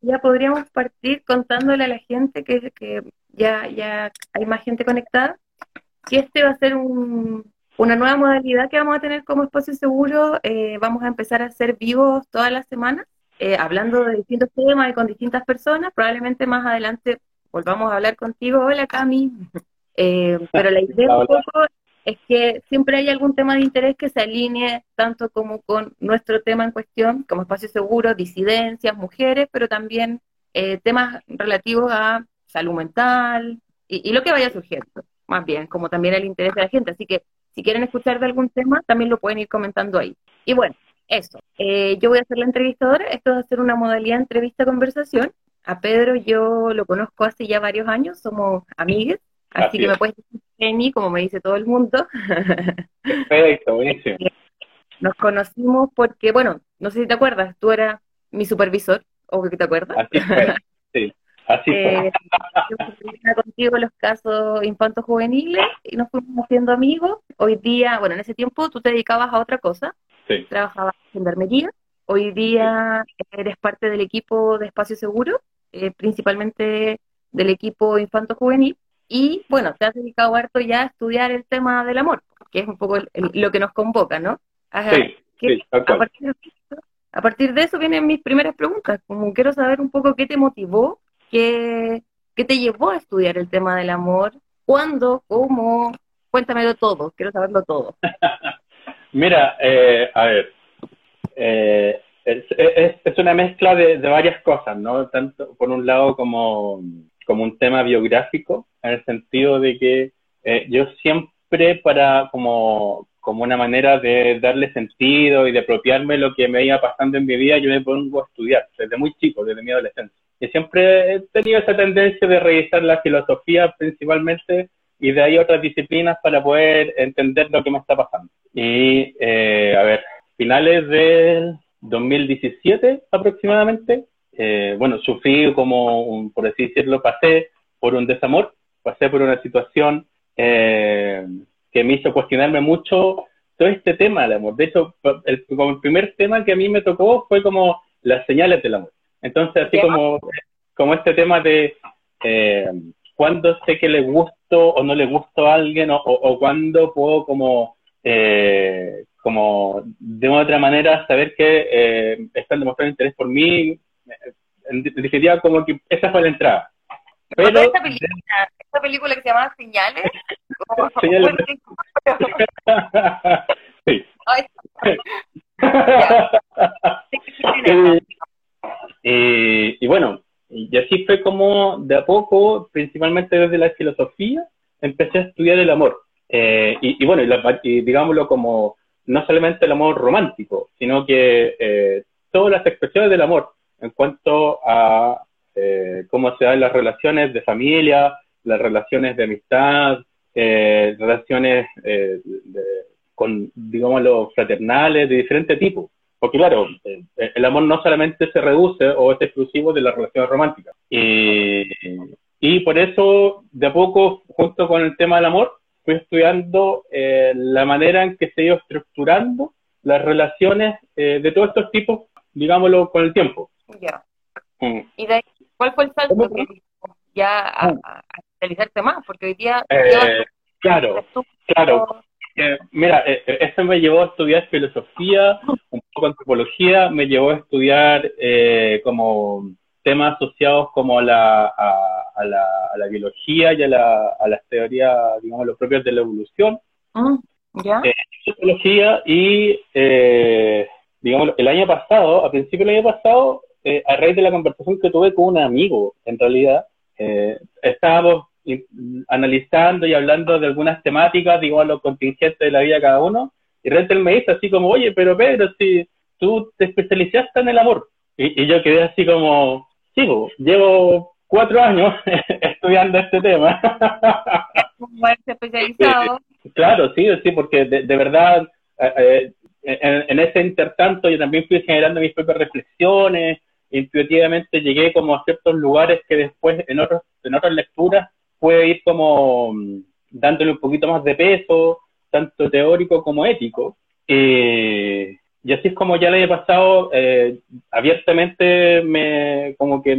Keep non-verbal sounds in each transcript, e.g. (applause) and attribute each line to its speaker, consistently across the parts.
Speaker 1: ya podríamos partir contándole a la gente que, que ya, ya hay más gente conectada, que este va a ser una nueva modalidad que vamos a tener como espacio seguro. Eh, vamos a empezar a ser vivos todas las semanas, eh, hablando de distintos temas y con distintas personas. Probablemente más adelante volvamos a hablar contigo. Hola, Cami. (laughs) Eh, pero la idea un poco es que siempre hay algún tema de interés que se alinee tanto como con nuestro tema en cuestión, como espacio seguro, disidencias, mujeres, pero también temas relativos a salud mental y, lo que vaya surgiendo, más bien, como también el interés de la gente. Así que si quieren escuchar de algún tema, también lo pueden ir comentando ahí. Y bueno, eso. Eh, yo voy a ser la entrevistadora. Esto va a ser una modalidad entrevista-conversación. A Pedro yo lo conozco hace ya varios años, somos amigas, así, que me puedes decir Jenny, como me dice todo el mundo.
Speaker 2: Perfecto, buenísimo. (laughs)
Speaker 1: Nos conocimos porque, bueno, no sé si te acuerdas, tú eras mi supervisor, o que te acuerdas.
Speaker 2: Así fue, (laughs) sí. Así eh,
Speaker 1: contigo los casos infantos juveniles y nos fuimos haciendo amigos. Hoy día, bueno, en ese tiempo tú te dedicabas a otra cosa.
Speaker 2: Sí.
Speaker 1: Trabajabas en gendarmería. Hoy día eres parte del equipo de Espacio Seguro, eh, principalmente del equipo infanto juvenil. Y bueno, te has dedicado harto ya a estudiar el tema del amor, que es un poco lo que nos convoca, ¿no?
Speaker 2: sí,
Speaker 1: a, partir de, a partir de eso vienen mis primeras preguntas, como quiero saber un poco qué te motivó ¿Qué, te llevó a estudiar el tema del amor? ¿Cuándo? ¿Cómo? Cuéntamelo todo, quiero saberlo todo. (laughs)
Speaker 2: Mira, eh, a ver, eh, es, una mezcla de, varias cosas, ¿no? Tanto por un lado como, como un tema biográfico, en el sentido de que eh, yo siempre para como, como una manera de darle sentido y de apropiarme lo que me iba pasando en mi vida, yo me pongo a estudiar desde muy chico, desde mi adolescencia y siempre he tenido esa tendencia de revisar la filosofía principalmente y de ahí otras disciplinas para poder entender lo que me está pasando. Y, eh, a ver, finales del 2017 aproximadamente, eh, bueno, sufrí como, por así decirlo, pasé por un desamor, pasé por una situación eh, que me hizo cuestionarme mucho todo este tema del amor. De hecho, el, como el primer tema que a mí me tocó fue como las señales del amor. Entonces, así como, como este tema de eh, cuándo sé que le gusto o no le gusto a alguien o, o, cuándo puedo como, eh, como de otra manera saber que eh, están demostrando interés por mí. En definitiva, como que esa fue la entrada.
Speaker 1: Pero, esta, película, esta película que se llama Señales, (laughs)
Speaker 2: Señales. sí. (laughs) (laughs) Eh, y bueno, y así fue como de a poco, principalmente desde la filosofía, empecé a estudiar el amor. Eh, y, bueno, y, digámoslo como no solamente el amor romántico, sino que eh, todas las expresiones del amor en cuanto a cómo se dan las relaciones de familia, las relaciones de amistad, relaciones con, digámoslo, fraternales de diferente tipo. Porque claro, eh, el amor no solamente se reduce o es exclusivo de las relaciones románticas. y por eso, de a poco, junto con el tema del amor, fui estudiando eh, la manera en que se iba estructurando las relaciones eh, de todos estos tipos, digámoslo, con el tiempo.
Speaker 1: Ya. Mm. ¿Y de cuál fue el salto que ya a, mm. a, especializarte más? Porque hoy día...
Speaker 2: claro, claro mira, eh, eh, eso me llevó a estudiar filosofía, un poco antropología, me llevó a estudiar eh, como temas asociados como a la, a, la, a la biología y a, la, a las teorías, digamos, los propios de la evolución.
Speaker 1: Mm, ¿Ya?
Speaker 2: y, digamos, el año pasado, a principio del año pasado, a raíz de la conversación que tuve con un amigo, en realidad, estábamos analizando y hablando de algunas temáticas, digo, a los contingentes de la vida de cada uno, y Rentel me dice así como, oye, pero Pedro, si tú te especializaste en el amor, y, yo quedé así como, sigo, llevo cuatro años (laughs) estudiando este tema. (laughs)
Speaker 1: especializado.
Speaker 2: Claro, sí, sí, porque de, verdad, eh, eh, en, ese intertanto yo también fui generando mis propias reflexiones, intuitivamente llegué como a ciertos lugares que después en, otros, en otras lecturas puede ir como mm, dándole un poquito más de peso, tanto teórico como ético. Eh, y así es como ya el año pasado eh, abiertamente me como que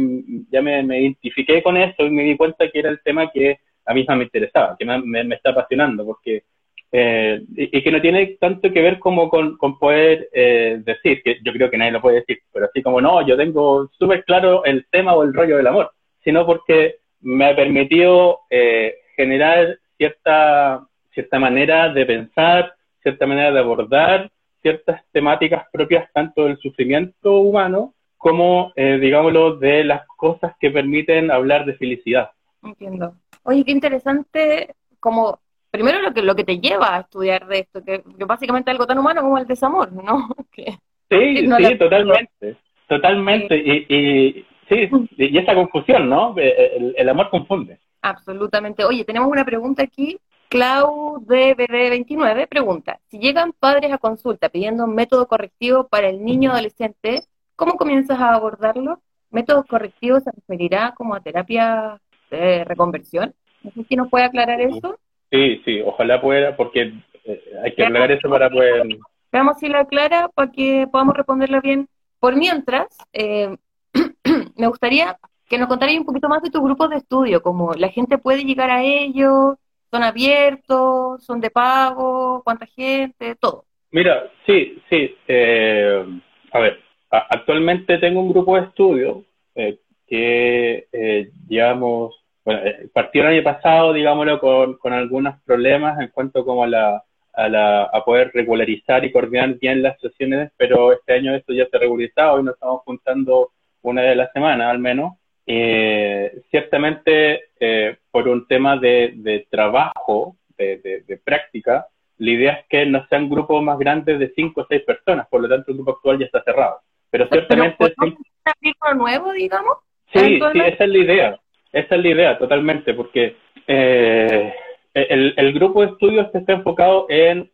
Speaker 2: ya me, identifiqué con eso y me di cuenta que era el tema que a mí me interesaba, que me, me, está apasionando, porque eh, y, que no tiene tanto que ver como con, poder eh, decir, que yo creo que nadie lo puede decir, pero así como no, yo tengo súper claro el tema o el rollo del amor, sino porque me ha permitido eh, generar cierta, cierta manera de pensar, cierta manera de abordar ciertas temáticas propias tanto del sufrimiento humano como, digámoslo, de las cosas que permiten hablar de felicidad.
Speaker 1: Entiendo. Oye, qué interesante como primero lo que lo que te lleva a estudiar de esto, que, básicamente es algo tan humano como el desamor, ¿no? (laughs)
Speaker 2: sí, (laughs) sí, totalmente, totalmente. Y, y, sí, y esa confusión, ¿no? El, el, amor confunde.
Speaker 1: Absolutamente. Oye, tenemos una pregunta aquí Clau DBD29 pregunta, si llegan padres a consulta pidiendo un método correctivo para el niño adolescente, ¿cómo comienzas a abordarlo? ¿Método correctivo se referirá como a terapia de reconversión? No sé si nos puede aclarar eso.
Speaker 2: Sí, sí, ojalá pueda, porque eh, hay que aclarar eso para poder...
Speaker 1: Veamos si lo aclara para que podamos responderlo bien. Por mientras, eh, (clears throat) me gustaría que nos contarais un poquito más de tu grupo de estudio, como la gente puede llegar a ellos, ¿Son abiertos? ¿Son de pago? ¿Cuánta gente? Todo.
Speaker 2: Mira, sí, sí. Eh, a ver, actualmente tengo un grupo de estudio eh, que eh, digamos, bueno, partió el año pasado, digámoslo, con, con algunos problemas en cuanto como a la, a, la, a poder regularizar y coordinar bien las sesiones, pero este año esto ya se ha regularizado y nos estamos juntando una vez a la semana al menos. Eh, ciertamente, eh, por un tema de, trabajo, de, práctica, la idea es que no sean grupos más grandes de cinco o seis personas, por lo tanto el grupo actual ya está cerrado. Pero ciertamente...
Speaker 1: ¿Pero nuevo, digamos?
Speaker 2: Sí, sí, esa es la idea. Esa es la idea, totalmente, porque eh, el, grupo de estudios está enfocado en,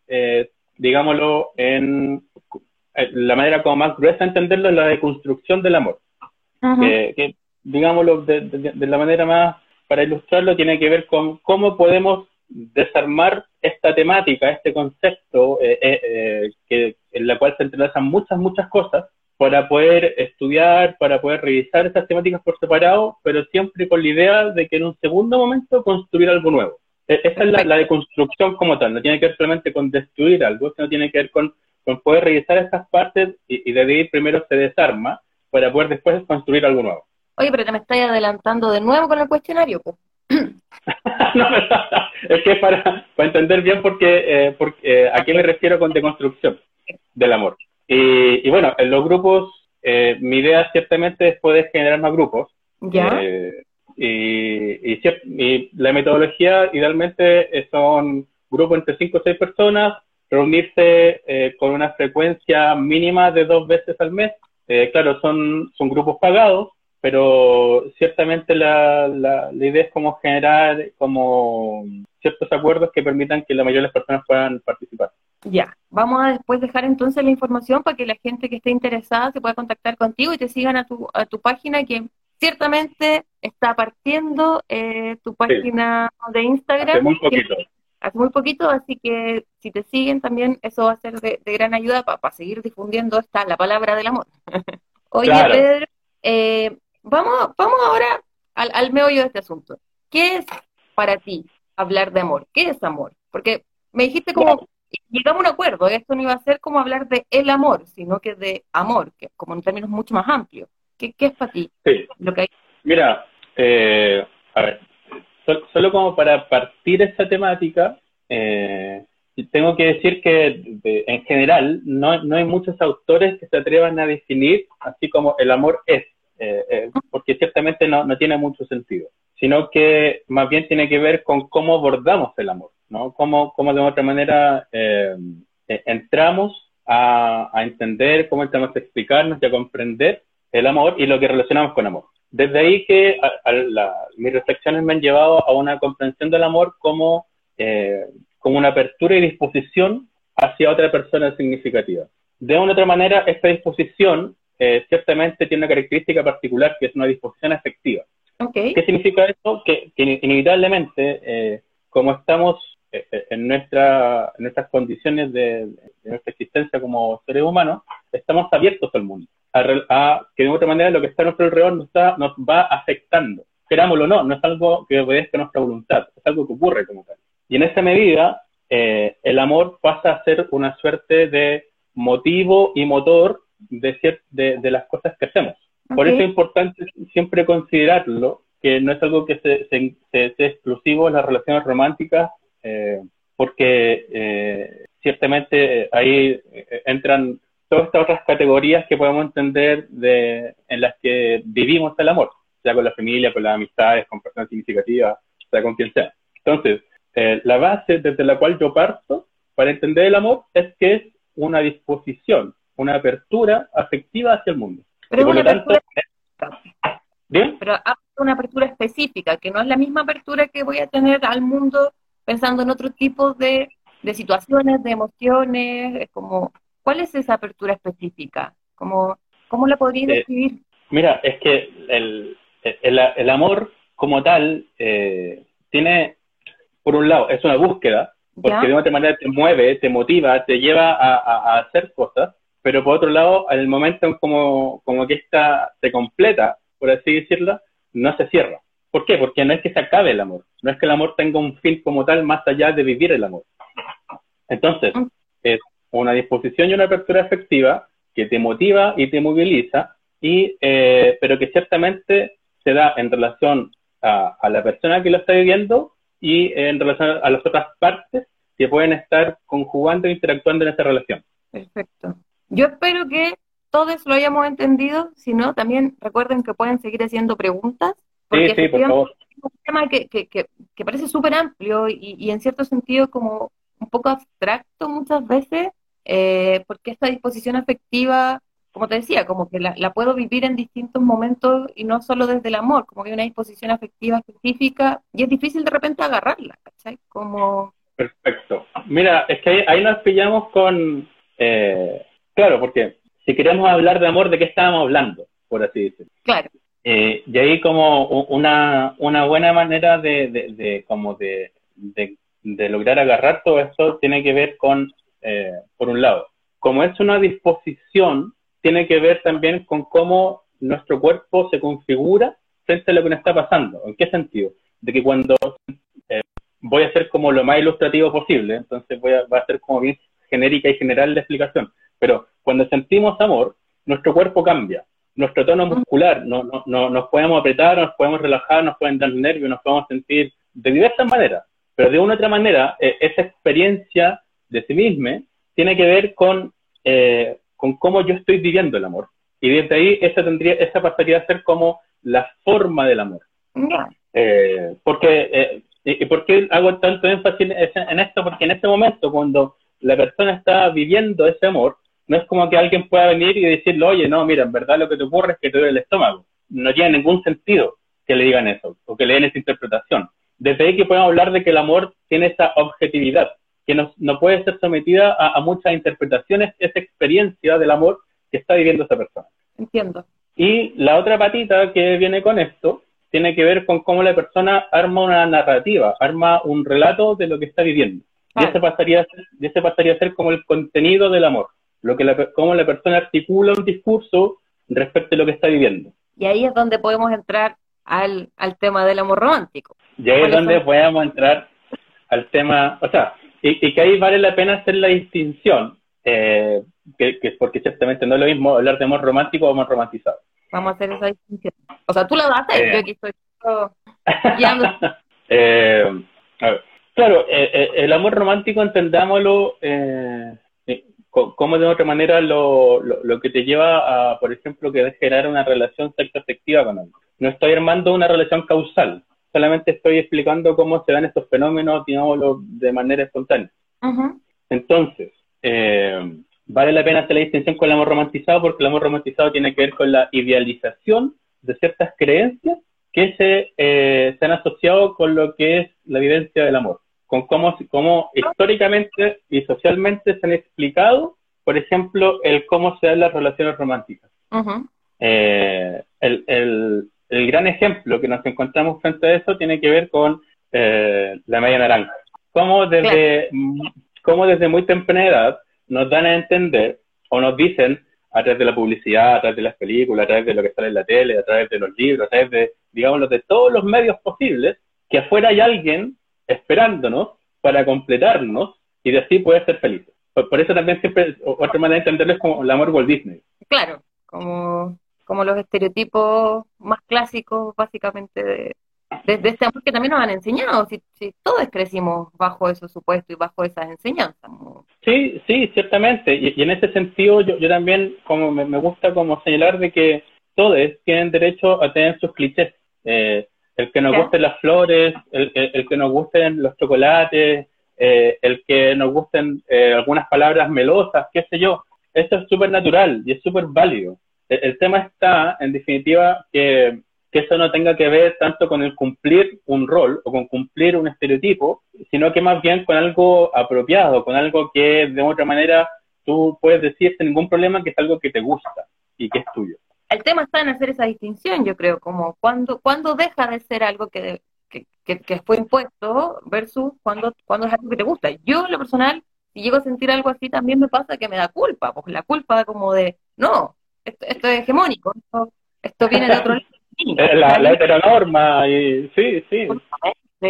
Speaker 2: digámoslo, en la manera como más gruesa de entenderlo es la deconstrucción del amor. que, digámoslo de, la manera más, para ilustrarlo, tiene que ver con cómo podemos desarmar esta temática, este concepto, eh, eh, eh, que, en la cual se entrelazan muchas, muchas cosas, para poder estudiar, para poder revisar estas temáticas por separado, pero siempre con la idea de que en un segundo momento construir algo nuevo. E, esa es la, deconstrucción como tal, no tiene que ver solamente con destruir algo, sino tiene que ver con, poder revisar estas partes y, y de ahí primero se desarma para poder después construir algo nuevo.
Speaker 1: Oye, pero te me estás adelantando de nuevo con el cuestionario, pues. (laughs)
Speaker 2: no, es que para, para entender bien porque, eh, porque, eh, a qué me refiero con deconstrucción del amor. Y, y bueno, en los grupos, eh, mi idea ciertamente es poder generar más grupos.
Speaker 1: Ya.
Speaker 2: y, y, la metodología idealmente son grupos entre 5 o 6 personas, reunirse con una frecuencia mínima de dos veces al mes. claro, son, son grupos pagados, pero ciertamente la, la, idea es como generar como ciertos acuerdos que permitan que la mayoría de las personas puedan participar.
Speaker 1: Ya, vamos a después dejar entonces la información para que la gente que esté interesada se pueda contactar contigo y te sigan a tu, a tu página que ciertamente está partiendo eh, tu página de Instagram. Hace
Speaker 2: muy poquito.
Speaker 1: hace muy poquito, así que si te siguen también eso va a ser de, gran ayuda para seguir difundiendo esta, la palabra del amor. (laughs) Oye, Pedro, eh, Vamos, vamos ahora al, al meollo de este asunto. ¿Qué es para ti hablar de amor? ¿Qué es amor? Porque me dijiste como, llegamos a un acuerdo, esto no iba a ser como hablar de el amor, sino que de amor, que como en términos mucho más amplios. ¿Qué, qué es para ti?
Speaker 2: Sí. Lo que Mira, eh, a ver, solo como para partir esta temática, eh, tengo que decir que en general no, no hay muchos autores que se atrevan a definir así como el amor es. Eh, eh, porque ciertamente no, no, tiene mucho sentido, sino que más bien tiene que ver con cómo abordamos el amor, ¿no? Cómo, cómo de otra manera eh, entramos a, a, entender, cómo entramos a explicarnos y a comprender el amor y lo que relacionamos con amor. Desde ahí que mis reflexiones me han llevado a una comprensión del amor como, como una apertura y disposición hacia otra persona significativa. De una otra manera, esta disposición eh, ciertamente tiene una característica particular que es una disposición efectiva. ¿Qué significa eso? Que, inevitablemente, eh, como estamos eh, en, nuestra, nuestras condiciones de, de nuestra existencia como seres humanos, estamos abiertos al mundo, a, que de otra manera lo que está a nuestro alrededor nos, está, nos va afectando. Querámoslo o no, no es algo que obedezca a nuestra voluntad, es algo que ocurre como tal. Y en esa medida, eh, el amor pasa a ser una suerte de motivo y motor de, de, las cosas que hacemos. Por eso es importante siempre considerarlo, que no es algo que se, sea exclusivo en las relaciones románticas, eh, porque eh, ciertamente ahí entran todas estas otras categorías que podemos entender de, en las que vivimos el amor, sea con la familia, con las amistades, con personas significativas, sea con quien sea. Entonces, eh, la base desde la cual yo parto para entender el amor es que es una disposición, una apertura afectiva hacia el mundo.
Speaker 1: Pero una apertura ¿Bien? Pero una apertura específica, que no es la misma apertura que voy a tener al mundo pensando en otro tipo de, de situaciones, de emociones, es como, ¿cuál es esa apertura específica? Como, ¿Cómo la podría eh, describir?
Speaker 2: mira, es que el, el, el amor como tal eh, tiene, por un lado, es una búsqueda, porque de otra manera te mueve, te motiva, te lleva a, a, hacer cosas, pero por otro lado, en el momento en como, como que esta se completa, por así decirlo, no se cierra. ¿Por qué? Porque no es que se acabe el amor, no es que el amor tenga un fin como tal más allá de vivir el amor. Entonces, es una disposición y una apertura efectiva que te motiva y te moviliza, y, eh, pero que ciertamente se da en relación a, la persona que lo está viviendo y en relación a las otras partes que pueden estar conjugando e interactuando en esa relación.
Speaker 1: Perfecto. Yo espero que todos lo hayamos entendido, si no, también recuerden que pueden seguir haciendo preguntas.
Speaker 2: Sí, sí, por favor.
Speaker 1: Es un tema que, que, que, parece súper amplio y, y, en cierto sentido como un poco abstracto muchas veces, eh, porque esta disposición afectiva, como te decía, como que la, la, puedo vivir en distintos momentos y no solo desde el amor, como que hay una disposición afectiva específica y es difícil de repente agarrarla, ¿cachai? Como...
Speaker 2: Perfecto. Mira, es que ahí, nos pillamos con... Eh, claro, porque si queremos hablar de amor, ¿de qué estábamos hablando? Por así decirlo.
Speaker 1: Claro.
Speaker 2: Eh, y ahí como una, una buena manera de, como de, de, de, lograr agarrar todo esto tiene que ver con, eh, por un lado, como es una disposición, tiene que ver también con cómo nuestro cuerpo se configura frente a lo que nos está pasando. ¿En qué sentido? De que cuando eh, voy a ser como lo más ilustrativo posible, entonces voy a, va a ser como bien genérica y general la explicación, pero cuando sentimos amor, nuestro cuerpo cambia, nuestro tono muscular, no, no, no, nos podemos apretar, nos podemos relajar, nos pueden dar nervios, nos podemos sentir de diversas maneras, pero de una u otra manera, eh, esa experiencia de sí misma tiene que ver con, eh, con cómo yo estoy viviendo el amor. Y desde ahí esa, tendría, esa pasaría a ser como la forma del amor. Eh, porque, ¿Y por qué hago tanto énfasis en esto? Porque en este momento, cuando la persona está viviendo ese amor, no es como que alguien pueda venir y decirle, oye, no, mira, en verdad lo que te ocurre es que te duele el estómago. No tiene ningún sentido que le digan eso o que le den esa interpretación. Desde ahí que podemos hablar de que el amor tiene esa objetividad, que no, no puede ser sometida a, muchas interpretaciones, esa experiencia del amor que está viviendo esa persona.
Speaker 1: Entiendo.
Speaker 2: Y la otra patita que viene con esto tiene que ver con cómo la persona arma una narrativa, arma un relato de lo que está viviendo. Y ese pasaría, a ser, ese pasaría a ser como el contenido del amor lo que la, cómo la persona articula un discurso respecto a lo que está viviendo.
Speaker 1: Y ahí es donde podemos entrar al, al tema del amor romántico.
Speaker 2: Y ahí es donde podemos entrar al tema, o sea, y, y, que ahí vale la pena hacer la distinción, eh, que, que, porque ciertamente no es lo mismo hablar de amor romántico o amor romantizado.
Speaker 1: Vamos a hacer esa distinción. O sea, tú la vas a hacer, eh. yo aquí estoy (laughs)
Speaker 2: eh, a ver. Claro, eh, eh, el amor romántico entendámoslo eh, cómo de otra manera lo, lo, que te lleva a, por ejemplo, que generar una relación sexoafectiva con alguien. No estoy armando una relación causal, solamente estoy explicando cómo se dan estos fenómenos, digámoslo, de manera espontánea. Entonces, eh, vale la pena hacer la distinción con el amor romantizado porque el amor romantizado tiene que ver con la idealización de ciertas creencias que se, eh, se han asociado con lo que es la vivencia del amor con cómo, cómo históricamente y socialmente se han explicado, por ejemplo, el cómo se dan las relaciones románticas. eh, el, el, el, gran ejemplo que nos encontramos frente a eso tiene que ver con eh, la media naranja. Cómo desde, cómo desde muy temprana edad nos dan a entender o nos dicen a través de la publicidad, a través de las películas, a través de lo que sale en la tele, a través de los libros, a través de, digamos, de todos los medios posibles, que afuera hay alguien esperándonos para completarnos y de así poder ser felices. Por, eso también siempre, otra manera de entenderlo es como el amor Walt Disney.
Speaker 1: Claro, como, como los estereotipos más clásicos, básicamente, de, de, este amor que también nos han enseñado, si, todos crecimos bajo esos supuestos y bajo esas enseñanzas.
Speaker 2: Sí, sí, ciertamente, y, en ese sentido yo, yo también como me, gusta como señalar de que todos tienen derecho a tener sus clichés, eh, el que nos gusten las flores, el, el, que nos gusten los chocolates, eh, el que nos gusten eh, algunas palabras melosas, qué sé yo, eso es súper natural y es súper válido. el tema está, en definitiva, que que eso no tenga que ver tanto con el cumplir un rol o con cumplir un estereotipo, sino que más bien con algo apropiado, con algo que de otra manera tú puedes decir sin ningún problema que es algo que te gusta y que es tuyo.
Speaker 1: El tema está en hacer esa distinción, yo creo, como cuando, cuando deja de ser algo que, que, que, fue impuesto versus cuando, cuando es algo que te gusta. Yo, en lo personal, si llego a sentir algo así, también me pasa que me da culpa, porque la culpa como de, no, esto, esto es hegemónico, esto, esto viene de otro lado (laughs)
Speaker 2: la, la, heteronorma, y sí, sí.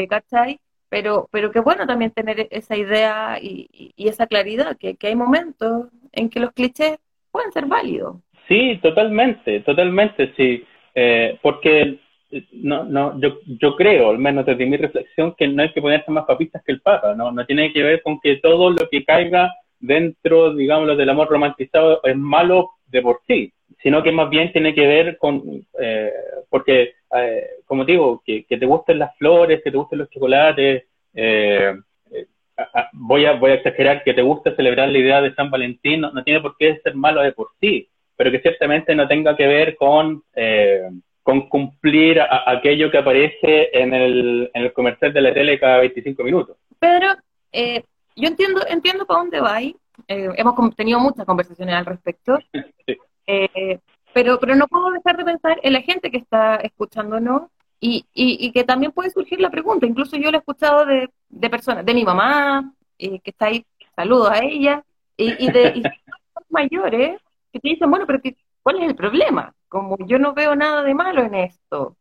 Speaker 1: ¿Cachai? Pero, pero qué bueno también tener esa idea y, y esa claridad, que, que, hay momentos en que los clichés pueden ser válidos.
Speaker 2: Sí, totalmente, totalmente, sí. Eh, porque no, no, yo, yo creo, al menos desde mi reflexión, que no hay que ponerse más papistas que el Papa, ¿no? No tiene que ver con que todo lo que caiga dentro, digamos, del amor romantizado es malo de por sí sino que más bien tiene que ver con, eh, porque, eh, como digo, que, te gusten las flores, que te gusten los chocolates, eh, voy, a, voy a exagerar, que te guste celebrar la idea de San Valentín, no, tiene por qué ser malo de por sí, pero que ciertamente no tenga que ver con, con cumplir aquello que aparece en el, en el comercial de la tele cada 25 minutos.
Speaker 1: Pedro, yo entiendo, entiendo para dónde va. hemos tenido muchas conversaciones al respecto. (laughs) sí. Eh, pero, pero no puedo dejar de pensar en la gente que está escuchándonos y, y, que también puede surgir la pregunta. Incluso yo lo he escuchado de, de personas, de mi mamá, eh, que está ahí, saludos a ella, y, y de (laughs) mayores que te dicen, bueno, pero ¿cuál es el problema? Como yo no veo nada de malo en esto.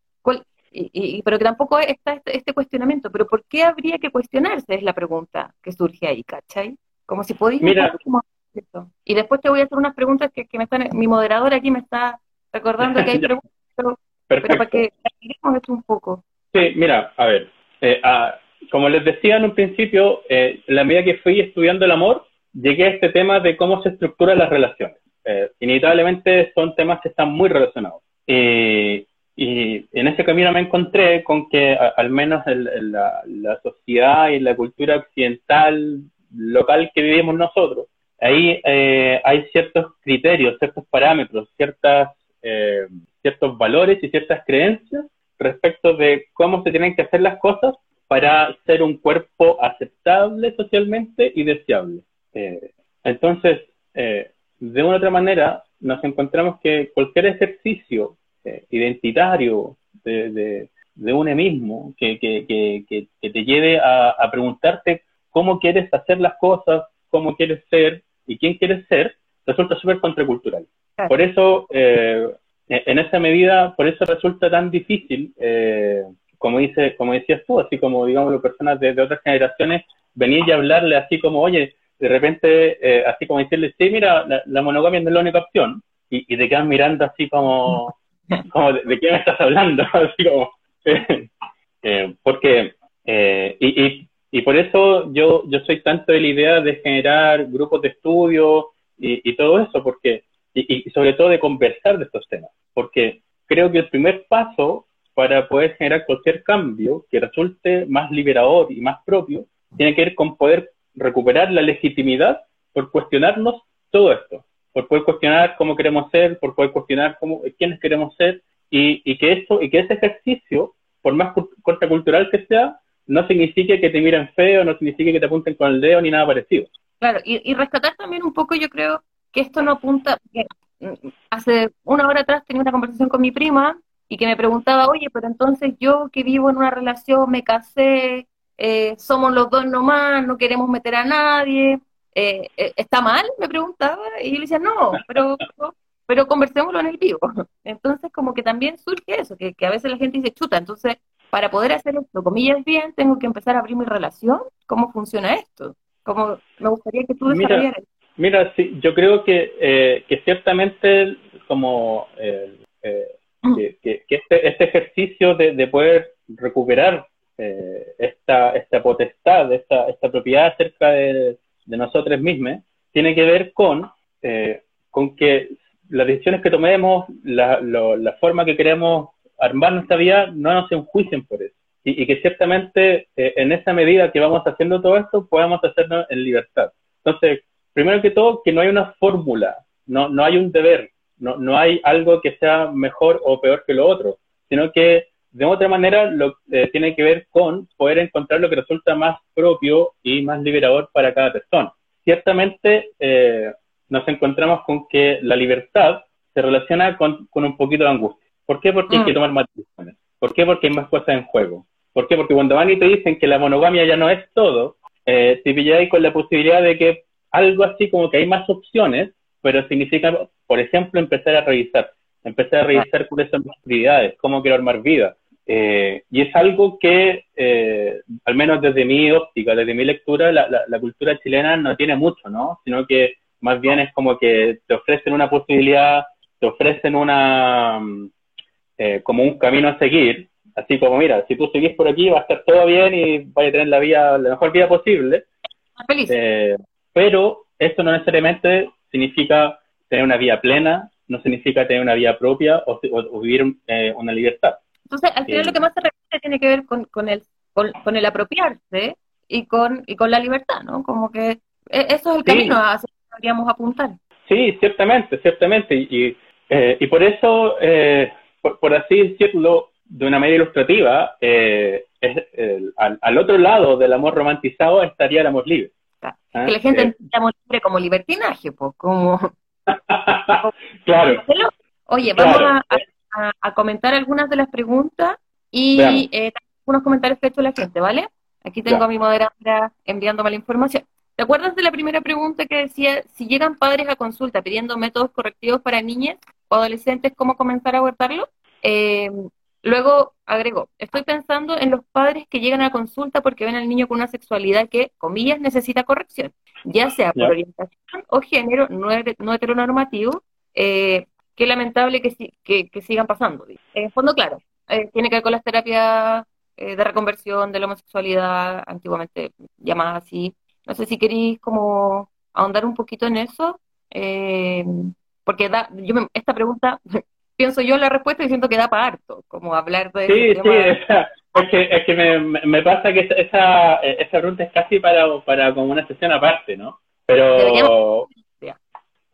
Speaker 1: Y, pero que tampoco está este, este, cuestionamiento. Pero ¿por qué habría que cuestionarse? Es la pregunta que surge ahí, ¿cachai? Como si podíamos...
Speaker 2: Mira,
Speaker 1: y después te voy a hacer unas preguntas que, me están, mi moderador aquí me está recordando que hay (laughs) preguntas, pero, para que expliquemos esto un poco.
Speaker 2: Sí, mira, a ver, eh, como les decía en un principio, eh, la medida que fui estudiando el amor, llegué a este tema de cómo se estructuran las relaciones. Eh, inevitablemente son temas que están muy relacionados. y en ese camino me encontré con que al menos la, la, sociedad y la cultura occidental local que vivimos nosotros ahí eh, hay ciertos criterios, ciertos parámetros, ciertas, eh, ciertos valores y ciertas creencias respecto de cómo se tienen que hacer las cosas para ser un cuerpo aceptable socialmente y deseable. Eh, entonces, de una u otra manera, nos encontramos que cualquier ejercicio identitario de, de, uno mismo que, que, que, que te lleve a, a preguntarte cómo quieres hacer las cosas, cómo quieres ser, y quién quieres ser, resulta súper contracultural. Por eso, eh, en esa medida, por eso resulta tan difícil, eh, como, dice, como decías tú, así como, digamos, personas de, otras generaciones, venir y hablarle así como, oye, de repente, eh, así como decirle, sí, mira, la, monogamia no es la única opción, y, y te quedan mirando así como, (laughs) ¿de, qué me estás hablando? (laughs) así como, (laughs) porque, y, y y por eso yo, yo soy tanto de la idea de generar grupos de estudio y, todo eso, porque, y, sobre todo de conversar de estos temas, porque creo que el primer paso para poder generar cualquier cambio que resulte más liberador y más propio, tiene que ver con poder recuperar la legitimidad por cuestionarnos todo esto, por poder cuestionar cómo queremos ser, por poder cuestionar cómo, quiénes queremos ser, y, y que esto, y que ese ejercicio, por más contracultural que sea, no significa que te miren feo, no significa que te apunten con el dedo ni nada parecido.
Speaker 1: Claro, y, rescatar también un poco, yo creo que esto no apunta, mm, hace una hora atrás tenía una conversación con mi prima y que me preguntaba, oye, pero entonces yo que vivo en una relación, me casé, eh, somos los dos nomás, no queremos meter a nadie. eh, eh, ¿está mal? Me preguntaba, y yo le decía, no, pero, pero conversémoslo en el vivo. (laughs) Entonces, como que también surge eso, que, a veces la gente dice, chuta, entonces, para poder hacer esto, comillas bien, tengo que empezar a abrir mi relación, ¿cómo funciona esto? Como me gustaría que tú desarrollaras.
Speaker 2: Mira, sí, yo creo que, eh, que ciertamente como mm. que, este, este, ejercicio de, de poder recuperar esta, esta potestad, esta, esta propiedad acerca de, de nosotros mismos tiene que ver con, eh, con que las decisiones que tomemos, la, la, forma que queremos armar nuestra vida, no nos enjuicien por eso. Y, que ciertamente eh, en esa medida que vamos haciendo todo esto, podamos hacerlo en libertad. Entonces, primero que todo, que no hay una fórmula, no, no hay un deber, no, no hay algo que sea mejor o peor que lo otro, sino que de otra manera lo, eh, tiene que ver con poder encontrar lo que resulta más propio y más liberador para cada persona. Ciertamente eh, nos encontramos con que la libertad se relaciona con, un poquito de angustia. ¿Por qué? Porque hay que mm. tomar más decisiones. ¿Por qué? Porque hay más cosas en juego. ¿Por qué? Porque cuando van y te dicen que la monogamia ya no es todo, eh, te pilláis con la posibilidad de que algo así como que hay más opciones, pero significa, por ejemplo, empezar a revisar, empezar a revisar cuáles son mis prioridades, cómo quiero armar vida, eh, y es algo que, eh, al menos desde mi óptica, desde mi lectura, la, la, cultura chilena no tiene mucho, ¿no? Sino que más bien es como que te ofrecen una posibilidad, te ofrecen una, mm, eh, como un camino a seguir, así como, mira, si tú seguís por aquí va a estar todo bien y vas a tener la vida, la mejor vida posible.
Speaker 1: Feliz.
Speaker 2: pero esto no necesariamente significa tener una vida plena, no significa tener una vida propia o, o vivir una libertad.
Speaker 1: Entonces, al final lo que más se repite tiene que ver con, con, el, con, el apropiarse y con, y con la libertad, ¿no? Como que e, eso es el camino a que deberíamos apuntar.
Speaker 2: Sí, ciertamente, ciertamente. Y, eh, y por eso, eh, por, así decirlo, de una manera ilustrativa, eh, al, otro lado del amor romantizado estaría el amor libre.
Speaker 1: ¿Ah? Que la gente entiende el amor libre como libertinaje, pues, como... (laughs)
Speaker 2: claro. (laughs)
Speaker 1: Oye, vamos a, a, comentar algunas de las preguntas y eh, unos comentarios que ha hecho la gente, ¿vale? Aquí tengo a mi moderadora enviándome la información. ¿Te acuerdas de la primera pregunta que decía, si llegan padres a consulta pidiendo métodos correctivos para niñas o adolescentes, cómo comenzar a abortarlo? Eh, luego agregó, estoy pensando en los padres que llegan a consulta porque ven al niño con una sexualidad que, comillas, necesita corrección, ya sea por orientación o género no, no heteronormativo, eh, qué lamentable que, que, sigan pasando. En fondo, claro, eh, tiene que ver con las terapias eh, de reconversión de la homosexualidad, antiguamente llamadas así. No sé si queréis como ahondar un poquito en eso, eh, porque da, yo esta pregunta, (laughs) pienso yo en la respuesta y siento que da para harto, como hablar de...
Speaker 2: Sí, sí, (laughs) es que, es que me, me, pasa que esa, esa pregunta es casi para, para como una sesión aparte, ¿no? Pero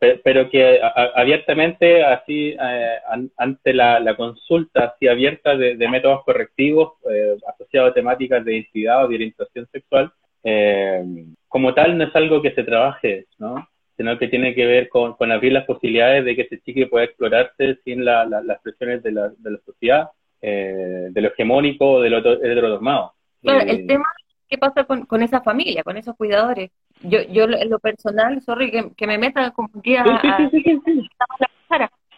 Speaker 2: pero, que abiertamente, así, eh, ante la, consulta así abierta de, métodos correctivos eh, asociados a temáticas de identidad o de orientación sexual, eh, como tal no es algo que se trabaje, ¿no? sino que tiene que ver con, abrir las posibilidades de que ese chico pueda explorarse sin las presiones de la, de la sociedad, de lo hegemónico o de lo heteronormado.
Speaker 1: Claro, el tema qué pasa con, con esa familia, con esos cuidadores yo, yo en lo personal, sorry que, me meta como guía a,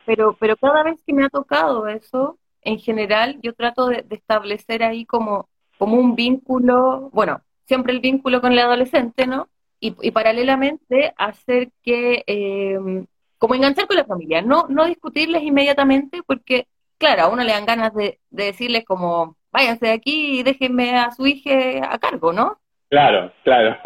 Speaker 1: pero, pero cada vez que me ha tocado eso, en general yo trato de, establecer ahí como, como un vínculo, bueno, siempre el vínculo con el adolescente, ¿no? Y, y paralelamente hacer que, em, como enganchar con la familia, no, no discutirles inmediatamente porque, claro, a uno le dan ganas de, de decirles como, váyanse de aquí y déjenme a su hija a cargo, ¿no?
Speaker 2: Claro, claro.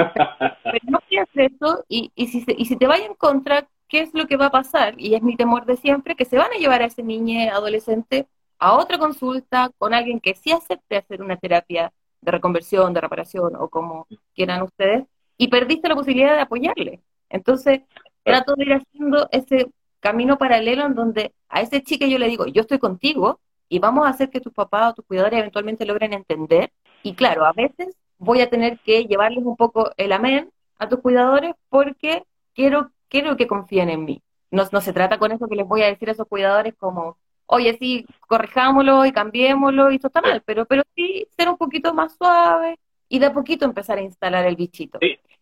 Speaker 1: Pero no quieres eso y, y, si y si te vaya en contra, ¿qué es lo que va a pasar? Y es mi temor de siempre, que se van a llevar a ese niño adolescente a otra consulta con alguien que sí acepte hacer una terapia de reconversión, de reparación o como quieran ustedes, y perdiste la posibilidad de apoyarle. Entonces, trato de ir haciendo ese camino paralelo en donde a ese chico yo le digo, yo estoy contigo y vamos a hacer que tus papás o tus cuidadores eventualmente logren entender. Y claro, a veces voy a tener que llevarles un poco el amén a tus cuidadores porque quiero, quiero que confíen en mí. No, no se trata con eso que les voy a decir a esos cuidadores como, oye, sí, corrijámoslo y cambiémoslo y esto está mal, pero, pero sí ser un poquito más suave y de a poquito empezar a instalar el bichito.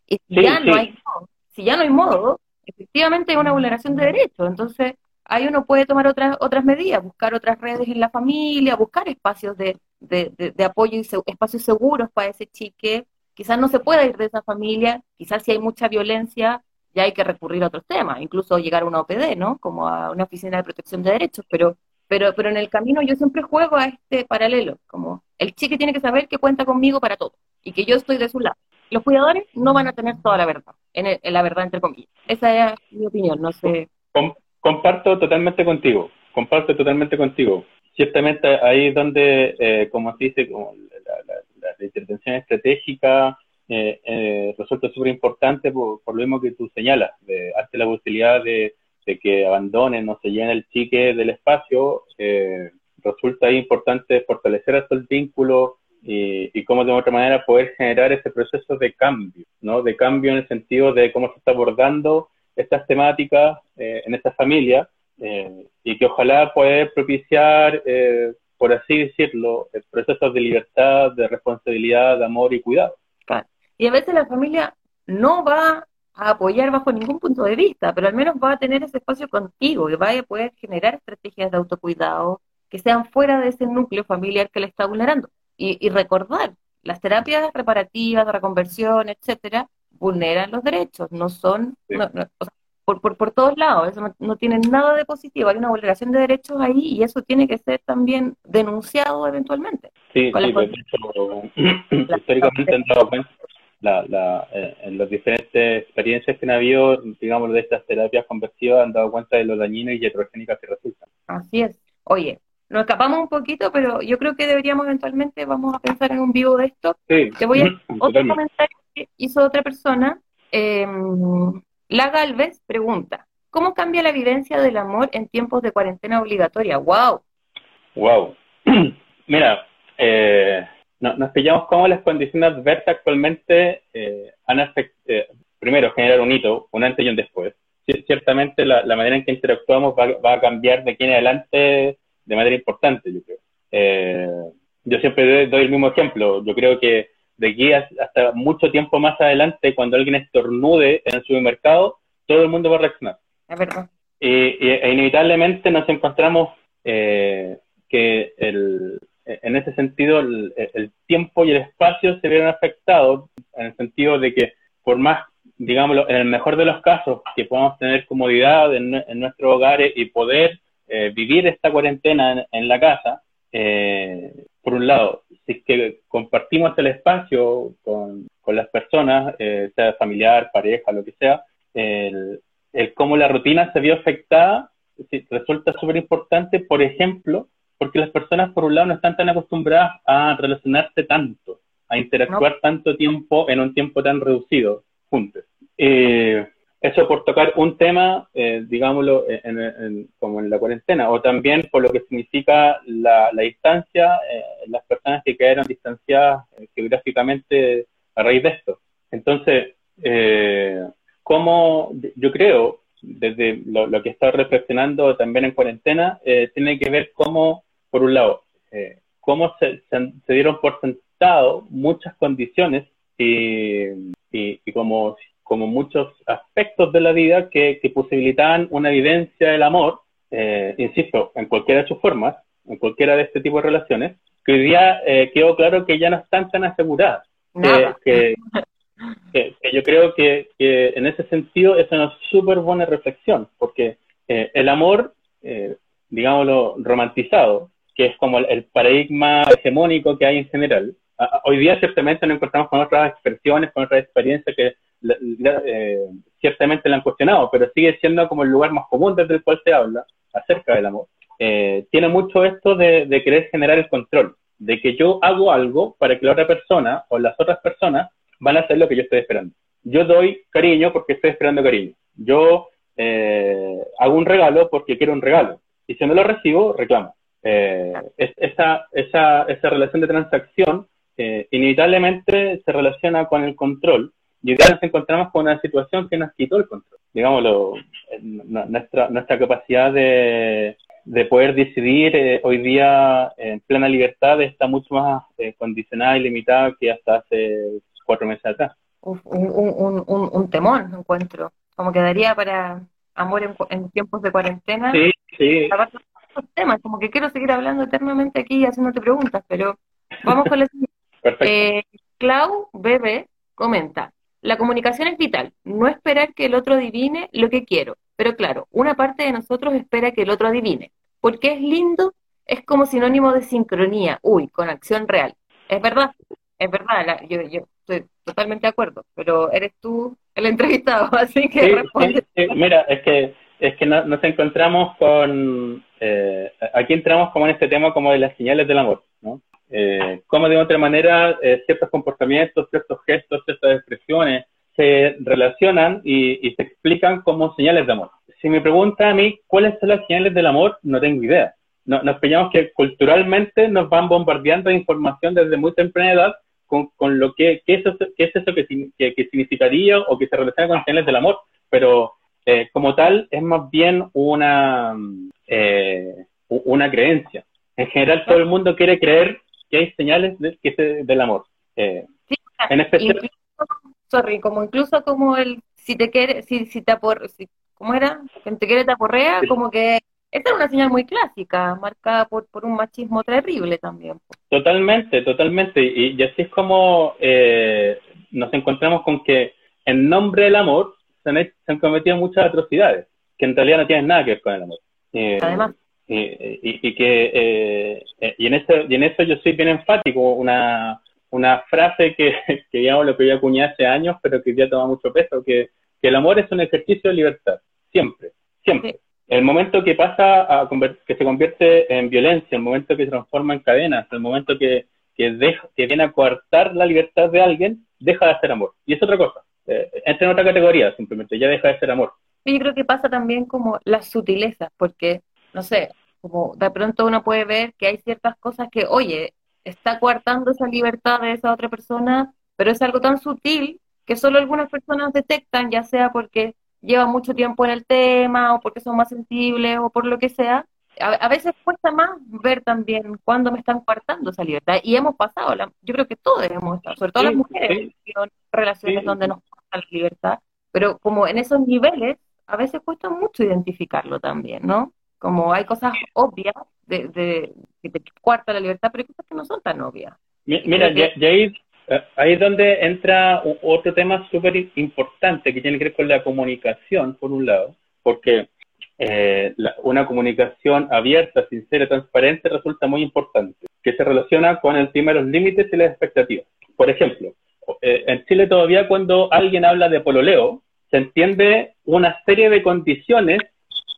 Speaker 1: Y si ya no hay si ya no hay modo, efectivamente hay una vulneración de derechos. Entonces, ahí uno puede tomar otras, otras medidas, buscar otras redes en la familia, buscar espacios de, de, apoyo y espacios seguros para ese chique. Quizás no se pueda ir de esa familia, quizás si hay mucha violencia, ya hay que recurrir a otros temas, incluso llegar a una OPD, ¿no? Como a una oficina de protección de derechos, pero, pero, pero en el camino yo siempre juego a este paralelo, como el chique tiene que saber que cuenta conmigo para todo y que yo estoy de su lado. Los cuidadores no van a tener toda la verdad, en, la verdad entre comillas. Esa es mi opinión, no sé.
Speaker 2: Comparto totalmente contigo, comparto totalmente contigo. Ciertamente ahí es donde, eh, como se dice, como la, intervención estratégica eh, eh, resulta súper importante por, lo mismo que tú señalas, de ante la posibilidad de, que abandonen o se llene el chique del espacio, eh, resulta ahí importante fortalecer estos vínculos y, y cómo de otra manera poder generar ese proceso de cambio, ¿no? De cambio en el sentido de cómo se está abordando estas temáticas eh, en esta familia eh, y que ojalá pueda propiciar, eh, por así decirlo, procesos de libertad, de responsabilidad, de amor y cuidado.
Speaker 1: Y a veces la familia no va a apoyar bajo ningún punto de vista, pero al menos va a tener ese espacio contigo, que vaya a poder generar estrategias de autocuidado que sean fuera de ese núcleo familiar que le está vulnerando y, recordar, las terapias reparativas, de reconversión, etcétera, vulneran los derechos, no son, por, por, por, todos lados, eso no, no, tiene nada de positivo, hay una vulneración de derechos ahí y eso tiene que ser también denunciado eventualmente.
Speaker 2: Sí, sí de hecho, (clears throat) históricamente han dado cuenta, la, la, eh, en las diferentes experiencias que han habido, digamos, de estas terapias conversivas, han dado cuenta de lo dañinas y heterogénicas que resultan.
Speaker 1: Así es. Oye, nos escapamos un poquito, pero yo creo que deberíamos eventualmente, vamos a pensar en un vivo de esto.
Speaker 2: Sí,
Speaker 1: Te voy a (clears throat) otro comentario hizo otra persona. Eh, la Galvez pregunta, ¿cómo cambia la vivencia del amor en tiempos de cuarentena obligatoria? ¡Wow! (clears throat)
Speaker 2: ¡Wow! Mira, eh, nos pillamos cómo las condiciones adversas actualmente eh, han afectado, eh, primero, generar un hito, un antes y un después. Ciertamente la, manera en que interactuamos va, va, a cambiar de aquí en adelante de manera importante, yo creo. Eh, yo siempre doy el mismo ejemplo. Yo creo que de aquí hasta mucho tiempo más adelante, cuando alguien estornude en el supermercado, todo el mundo va a reaccionar.
Speaker 1: Es verdad.
Speaker 2: Y, e inevitablemente nos encontramos eh, que el, en ese sentido el, tiempo y el espacio se vieron afectados, en el sentido de que por más, digámoslo, en el mejor de los casos, que podamos tener comodidad en, en nuestros hogares y poder eh, vivir esta cuarentena en, la casa, eh, por un lado, si es que compartimos el espacio con, con las personas, eh, sea familiar, pareja, lo que sea, el, el cómo la rutina se vio afectada resulta súper importante, por ejemplo, porque las personas, por un lado, no están tan acostumbradas a relacionarse tanto, a interactuar tanto tiempo en un tiempo tan reducido juntos. Eh, eso por tocar un tema, eh, digámoslo, como en la cuarentena, o también por lo que significa la, distancia, eh, las personas que quedaron distanciadas eh, geográficamente a raíz de esto. Entonces, eh, como yo creo, desde lo, que he estado reflexionando también en cuarentena, tiene que ver cómo, por un lado, cómo se, dieron por sentado muchas condiciones y, y, y como como muchos aspectos de la vida que, que posibilitaban una evidencia del amor, eh, insisto, en cualquiera de sus formas, en cualquiera de este tipo de relaciones, que hoy día eh, quedó claro que ya no están tan aseguradas. Que, que, yo creo que, que, en ese sentido es una súper buena reflexión, porque eh, el amor, eh, digámoslo, romantizado, que es como el, paradigma hegemónico que hay en general, hoy día ciertamente nos encontramos con otras expresiones, con otras experiencias que eh, ciertamente la han cuestionado, pero sigue siendo como el lugar más común desde el cual se habla acerca del amor. Eh, tiene mucho esto de, querer generar el control, de que yo hago algo para que la otra persona o las otras personas van a hacer lo que yo estoy esperando. Yo doy cariño porque estoy esperando cariño. Yo eh, hago un regalo porque quiero un regalo. Y si no lo recibo, reclamo. esa, esa, esa relación de transacción inevitablemente se relaciona con el control y hoy nos encontramos con una situación que nos quitó el control. Digámoslo, nuestra, nuestra capacidad de, de poder decidir eh, hoy día en plena libertad está mucho más eh, condicionada y limitada que hasta hace cuatro meses atrás.
Speaker 1: un, un, un, un temón, encuentro. Como quedaría para amor en, tiempos de cuarentena.
Speaker 2: Sí, sí.
Speaker 1: Temas, como que quiero seguir hablando eternamente aquí haciéndote preguntas, pero vamos con la (laughs)
Speaker 2: Perfecto.
Speaker 1: Eh, Clau Bebe comenta, la comunicación es vital, no esperar que el otro adivine lo que quiero, pero claro, una parte de nosotros espera que el otro adivine, porque es lindo, es como sinónimo de sincronía, uy, con acción real. Es verdad, es verdad, yo, yo estoy totalmente de acuerdo, pero eres tú el (laughs) entrevistado, así que responde.
Speaker 2: mira, es que es que nos encontramos con, eh, aquí entramos como en este tema como de las señales del amor, ¿no? Eh, cómo de otra manera eh, ciertos comportamientos, ciertos gestos, ciertas expresiones se relacionan y, se explican como señales de amor. Si me pregunta a mí cuáles son las señales del amor, no tengo idea. No, nos pillamos que culturalmente nos van bombardeando información desde muy temprana edad con, con lo que qué es, qué es eso que, que, significaría o que se relaciona con señales del amor, pero eh, como tal es más bien una, eh, una creencia. En general todo el mundo quiere creer que hay señales de, que del amor. Eh,
Speaker 1: sí, en especial... Incluso, sorry, como incluso como el si te quiere, si, si te apor, si, ¿cómo era? Quien te quiere te aporrea, como que esa es una señal muy clásica, marcada por, por un machismo terrible también.
Speaker 2: Totalmente, totalmente. Y, así es como eh, nos encontramos con que en nombre del amor se han, se han, cometido muchas atrocidades, que en realidad no tienen nada que ver con el amor.
Speaker 1: Eh, Además.
Speaker 2: Y, y, que eh, eh, y en eso y en eso yo soy bien enfático una, una frase que, (laughs) que digamos lo que yo acuñé hace años pero que ya toma mucho peso que, que el amor es un ejercicio de libertad siempre siempre. El momento que pasa a que se convierte en violencia el momento que se transforma en cadenas el momento que que, deja, que viene a coartar la libertad de alguien deja de ser amor. Y es otra cosa eh, entra en otra categoría simplemente ya deja de ser amor.
Speaker 1: Yo creo que pasa también como las sutilezas porque no sé, como de pronto uno puede ver que hay ciertas cosas que, oye, está coartando esa libertad de esa otra persona, pero es algo tan sutil que solo algunas personas detectan, ya sea porque llevan mucho tiempo en el tema o porque son más sensibles o por lo que sea. A, veces cuesta más ver también cuándo me están coartando esa libertad. Y hemos pasado, yo creo que todos hemos estado, sobre todo las mujeres, en relaciones donde nos cortan la libertad, pero como en esos niveles, a veces cuesta mucho identificarlo también, ¿no? Como hay cosas obvias de, de, que te cuarta la libertad, pero hay cosas que no son tan obvias.
Speaker 2: Mira, ya, ahí, eh, ahí es donde entra otro tema súper importante que tiene que ver con la comunicación, por un lado, porque eh, una comunicación abierta, sincera, transparente resulta muy importante, que se relaciona con el tema de los límites y las expectativas. Por ejemplo, eh, en Chile todavía cuando alguien habla de pololeo, se entiende una serie de condiciones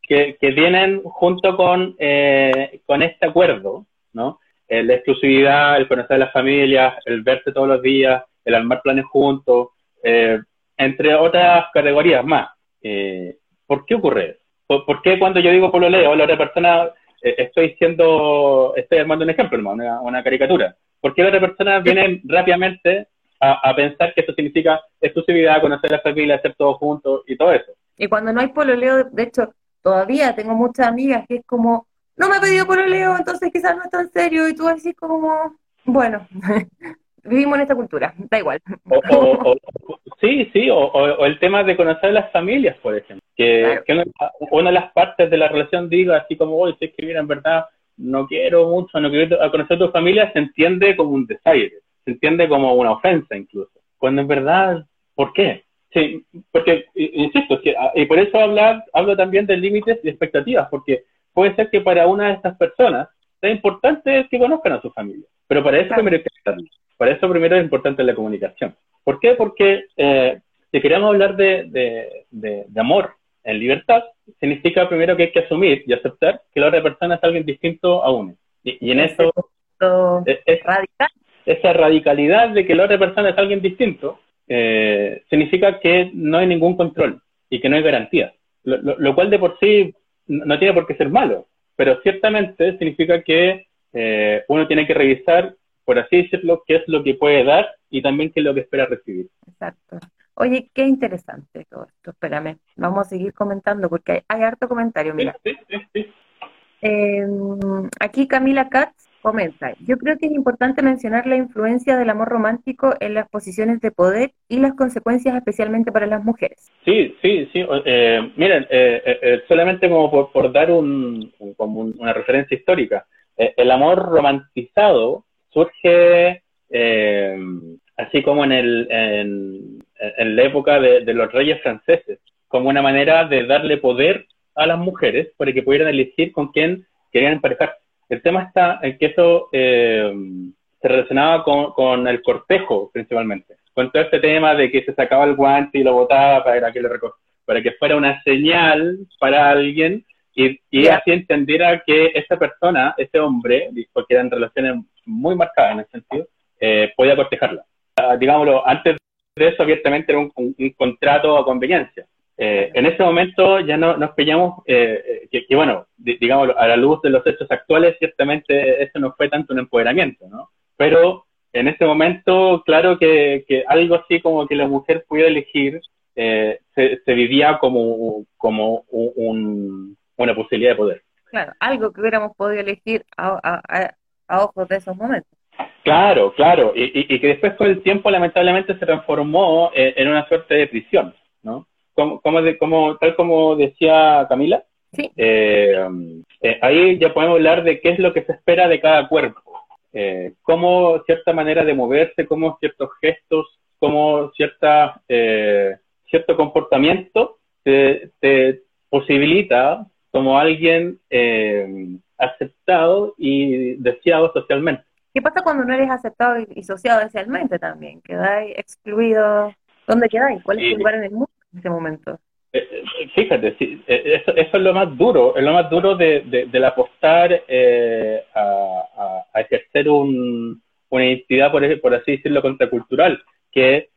Speaker 2: que, vienen junto con, eh, con este acuerdo, ¿no? Eh, la exclusividad, el conocer a las familias, el verse todos los días, el armar planes juntos, eh, entre otras categorías más. ¿Por qué ocurre eso? ¿Por, qué cuando yo digo pololeo, la otra persona estoy siendo, estoy armando un ejemplo, una, una caricatura? ¿Por qué la otra persona viene rápidamente a, a, pensar que eso significa exclusividad, conocer a la familia, hacer todo juntos y todo eso?
Speaker 1: Y cuando no hay pololeo, de hecho, todavía tengo muchas amigas que es como, no me ha pedido por Leo, entonces quizás no está en serio, y tú así como, bueno, (laughs) vivimos en esta cultura, da igual.
Speaker 2: sí, sí, o, el tema de conocer las familias, por ejemplo, que, una, de las partes de la relación diga así como, oye, si es que mira, en verdad, no quiero mucho, no quiero conocer a tu familia, se entiende como un desaire, se entiende como una ofensa incluso, cuando en verdad, ¿por qué? Sí, porque, insisto, ah, y por eso hablar, hablo también de límites y expectativas, porque puede ser que para una de estas personas sea importante que conozcan a su familia, pero para eso primero hay que Para eso primero es importante la comunicación. ¿Por qué? Porque eh, si queremos hablar de, de, de, en libertad, significa primero que hay que asumir y aceptar que la otra persona es alguien distinto a uno. Y, en eso, es, radical. esa radicalidad de que la otra persona es alguien distinto eh, significa que no hay ningún control y que no hay garantía, lo, cual de por sí no tiene por qué ser malo, pero ciertamente significa que eh, uno tiene que revisar, por así decirlo, qué es lo que puede dar y también qué es lo que espera recibir.
Speaker 1: Exacto. Oye, qué interesante todo esto. Espérame, vamos a seguir comentando porque hay, harto comentario. Mira. Em, aquí Camila Katz comenta, yo creo que es importante mencionar la influencia del amor romántico en las posiciones de poder y las consecuencias especialmente para las mujeres.
Speaker 2: Sí, sí, sí. Eh, miren, eh, eh, solamente como por, dar un, como una referencia histórica, el amor romantizado surge así como en, el, en, la época de, de los reyes franceses, como una manera de darle poder a las mujeres para que pudieran elegir con quién querían emparejarse. El tema está en que eso eh, se relacionaba con, el cortejo principalmente, con todo este tema de que se sacaba el guante y lo botaba para que, le para que fuera una señal para alguien y, y así entendiera que esa persona, ese hombre, porque eran relaciones muy marcadas en ese sentido, eh, podía cortejarla. Ah, digámoslo, antes de eso abiertamente era un, un contrato a conveniencia. Eh, en ese momento ya no, nos pillamos, eh, eh, que, bueno, digamos, a la luz de los hechos actuales, ciertamente eso no fue tanto un empoderamiento, ¿no? Pero en ese momento, claro que, algo así como que la mujer pudiera elegir, se, vivía como, como una posibilidad de poder.
Speaker 1: Claro, algo que hubiéramos podido elegir a, ojos de esos momentos.
Speaker 2: Claro, claro, y, y, que después con el tiempo lamentablemente se transformó en una suerte de prisión, ¿no? Como, como, tal como decía Camila, eh, eh, ahí ya podemos hablar de qué es lo que se espera de cada cuerpo, eh, cómo cierta manera de moverse, cómo ciertos gestos, cómo cierta, eh, cierto comportamiento te, posibilita como alguien aceptado y deseado socialmente.
Speaker 1: ¿Qué pasa cuando no eres aceptado y, sociado socialmente también? ¿Quedáis excluido? ¿Dónde quedáis? ¿Cuál es tu lugar en el mundo? Ese momento.
Speaker 2: Eh, eh, fíjate, eso, es lo más duro, es lo más duro de, del apostar eh, a, ejercer un, una identidad, por, por así decirlo, contracultural, que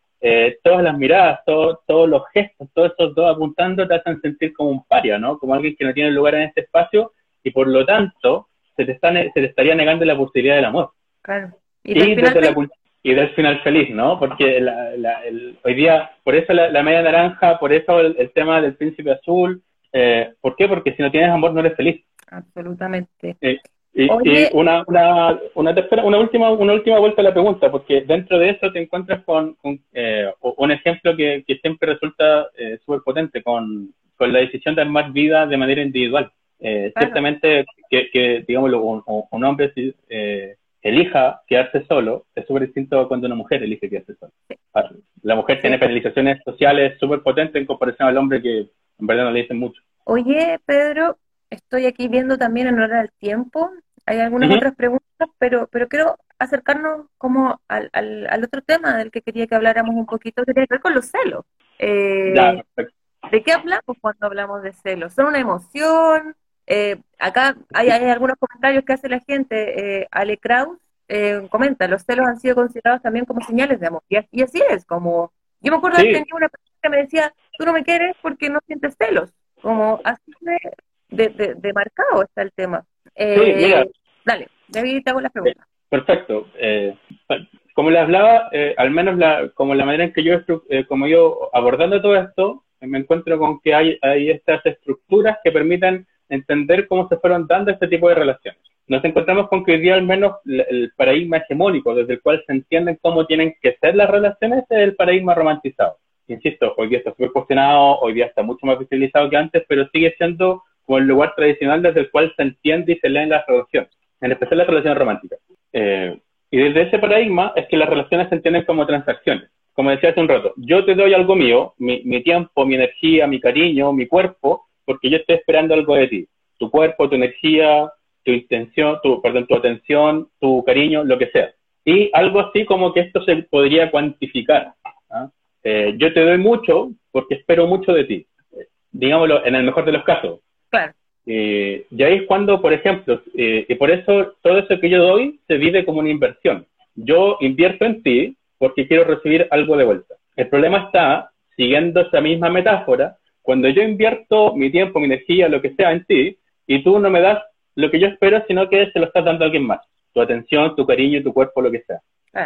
Speaker 2: todas las miradas, todos los gestos, todos esos dos apuntando te hacen sentir como un paria, ¿no? Como alguien que no tiene lugar en este espacio y por lo tanto se te, está, se te estaría negando la posibilidad del amor.
Speaker 1: Claro.
Speaker 2: Y, desde la, y del final feliz, ¿no? Porque la, el, hoy día, por eso la, media naranja, por eso el, tema del príncipe azul, eh, ¿por qué? Porque si no tienes amor no eres feliz.
Speaker 1: Absolutamente.
Speaker 2: Eh, y, una, una, una, tercera, una última, una última vuelta a la pregunta, porque dentro de eso te encuentras con, eh, un ejemplo que, que siempre resulta eh, súper potente, con, con la decisión de armar vida de manera individual. Eh, Ciertamente que, que digamos, un, un hombre eh, elija quedarse solo es súper distinto a cuando una mujer elige quedarse sola. La mujer tiene penalizaciones sociales súper potentes en comparación al hombre que en verdad no le dicen mucho.
Speaker 1: Oye, Pedro, estoy aquí viendo también en hora del tiempo. Hay algunas otras preguntas, pero, pero quiero acercarnos como al, al, otro tema del que quería que habláramos un poquito, que tiene que ver con los celos. Eh, ¿De qué hablamos cuando hablamos de celos? ¿Son una emoción? Eh, acá hay, algunos comentarios que hace la gente. Eh, Ale Kraus eh, comenta, los celos han sido considerados también como señales de amor. Y, así es, como... Yo me acuerdo que tenía una persona que me decía, tú no me quieres porque no sientes celos. Como así de, de, marcado está el tema. Eh, Dale, David, te hago la pregunta.
Speaker 2: Perfecto. como le hablaba, al menos la, como la manera en que yo, como yo abordando todo esto, me encuentro con que hay, hay estas estructuras que permiten entender cómo se fueron dando este tipo de relaciones. Nos encontramos con que hoy día al menos el paradigma hegemónico desde el cual se entienden cómo tienen que ser las relaciones es el paradigma romantizado. Insisto, hoy día está súper cuestionado, hoy día está mucho más visibilizado que antes, pero sigue siendo como el lugar tradicional desde el cual se entiende y se leen las relaciones, en especial las relaciones románticas. Eh, y desde ese paradigma es que las relaciones se entienden como transacciones. Como decía hace un rato, yo te doy algo mío, mi, mi tiempo, mi energía, mi cariño, mi cuerpo, porque yo estoy esperando algo de ti. Tu cuerpo, tu energía, tu intención, tu, perdón, tu atención, tu cariño, lo que sea. Y algo así como que esto se podría cuantificar. ¿ah? Eh, yo te doy mucho porque espero mucho de ti. digámoslo, en el mejor de los casos.
Speaker 1: Claro.
Speaker 2: Eh, y ahí es cuando, por ejemplo, eh, y por eso todo eso que yo doy se vive como una inversión. Yo invierto en ti porque quiero recibir algo de vuelta. El problema está, siguiendo esa misma metáfora, cuando yo invierto mi tiempo, mi energía, lo que sea en ti, y tú no me das lo que yo espero, sino que se lo estás dando a alguien más. Tu atención, tu cariño, tu cuerpo, lo que sea.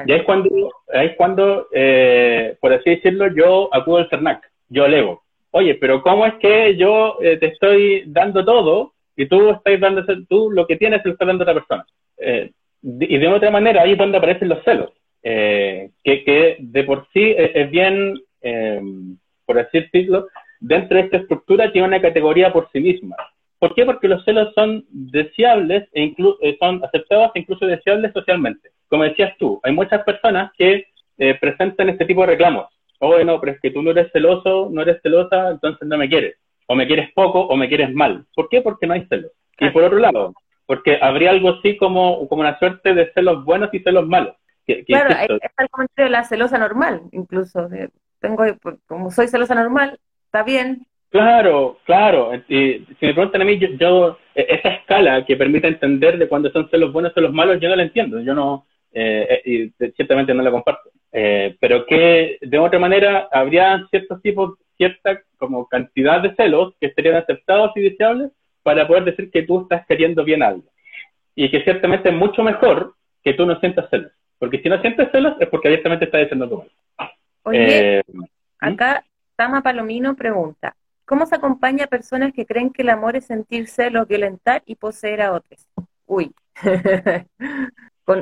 Speaker 2: Y ahí es cuando, es cuando eh, por así decirlo, yo acudo al CERNAC, yo alevo. Oye, pero ¿cómo es que yo eh, te estoy dando todo y tú estás dando, tú lo que tienes se lo estás dando a otra persona? Eh, y de otra manera ahí es donde aparecen los celos, eh, que, que, de por sí es, bien, eh, por así decirlo, dentro de esta estructura tiene una categoría por sí misma. ¿Por qué? Porque los celos son deseables e incluso eh, son aceptados e incluso deseables socialmente. Como decías tú, hay muchas personas que presentan este tipo de reclamos. Oye, no, pero es que tú no eres celoso, no eres celosa, entonces no me quieres. O me quieres poco o me quieres mal. ¿Por qué? Porque no hay celos. Y por otro lado, porque habría algo así como, como una suerte de celos buenos y celos malos.
Speaker 1: claro, es el comentario de la celosa normal, incluso. Tengo, como soy celosa normal, está bien.
Speaker 2: Claro, claro. Y si me preguntan a mí, yo, e, esa escala que permite entender de cuándo son celos buenos y celos malos, yo no la entiendo. Yo no, eh, eh y ciertamente no la comparto. Eh, pero que de otra manera habría ciertos tipos, cierta como cantidad de celos que serían aceptados y deseables para poder decir que tú estás queriendo bien algo. Y que ciertamente es mucho mejor que tú no sientas celos. Porque si no sientes celos es porque abiertamente estás diciendo algo
Speaker 1: mal. Oye, eh, acá Tama Palomino pregunta, ¿cómo se acompaña a personas que creen que el amor es sentir celos, violentar y poseer a otros? Uy. (laughs)